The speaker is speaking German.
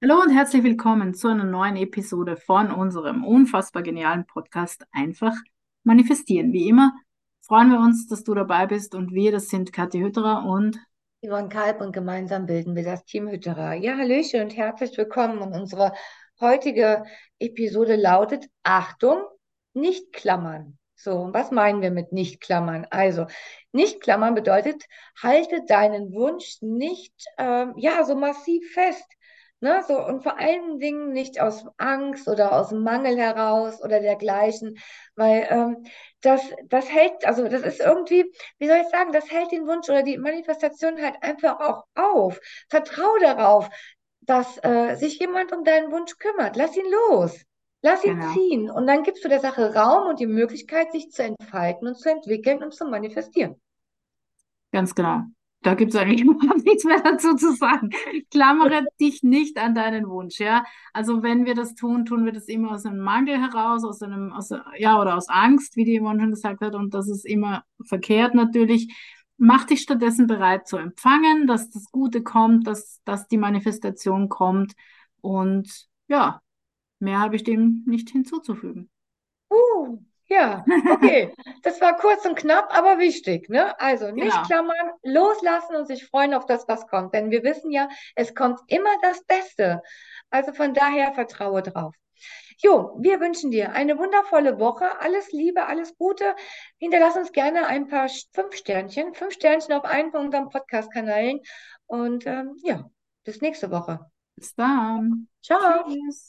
Hallo und herzlich willkommen zu einer neuen Episode von unserem unfassbar genialen Podcast Einfach manifestieren. Wie immer freuen wir uns, dass du dabei bist und wir, das sind Kathi Hütterer und Yvonne Kalb und gemeinsam bilden wir das Team Hütterer. Ja, Hallöchen und herzlich willkommen. Und unsere heutige Episode lautet Achtung, nicht klammern. So, was meinen wir mit nicht klammern? Also, nicht klammern bedeutet, halte deinen Wunsch nicht ähm, ja, so massiv fest. Ne, so, und vor allen Dingen nicht aus Angst oder aus Mangel heraus oder dergleichen, weil ähm, das, das hält, also das ist irgendwie, wie soll ich sagen, das hält den Wunsch oder die Manifestation halt einfach auch auf. Vertrau darauf, dass äh, sich jemand um deinen Wunsch kümmert. Lass ihn los. Lass ihn genau, ziehen. Und dann gibst du der Sache Raum und die Möglichkeit, sich zu entfalten und zu entwickeln und zu manifestieren. ganz genau. Da gibt es eigentlich überhaupt nichts mehr dazu zu sagen. Klammere dich nicht an deinen Wunsch, ja. Also wenn wir das tun, tun wir das immer aus einem Mangel heraus, aus einem, aus, ja, oder aus Angst, wie die Yvonne schon gesagt hat, und das ist immer verkehrt natürlich. Mach dich stattdessen bereit zu empfangen, dass das Gute kommt, dass, dass die Manifestation kommt. Und ja, mehr habe ich dem nicht hinzuzufügen. Uh, ja, okay. Das war kurz und knapp, aber wichtig, ne? Also nicht Genau, klammern, loslassen und sich freuen auf das, was kommt. Denn wir wissen ja, es kommt immer das Beste. Also von daher vertraue drauf. Jo, wir wünschen dir eine wundervolle Woche. Alles Liebe, alles Gute. Hinterlass uns gerne ein paar fünf Sternchen, fünf Sternchen auf einen von unseren Podcast-Kanälen. Und ähm, ja, bis nächste Woche. bis dann. Ciao. Tschüss.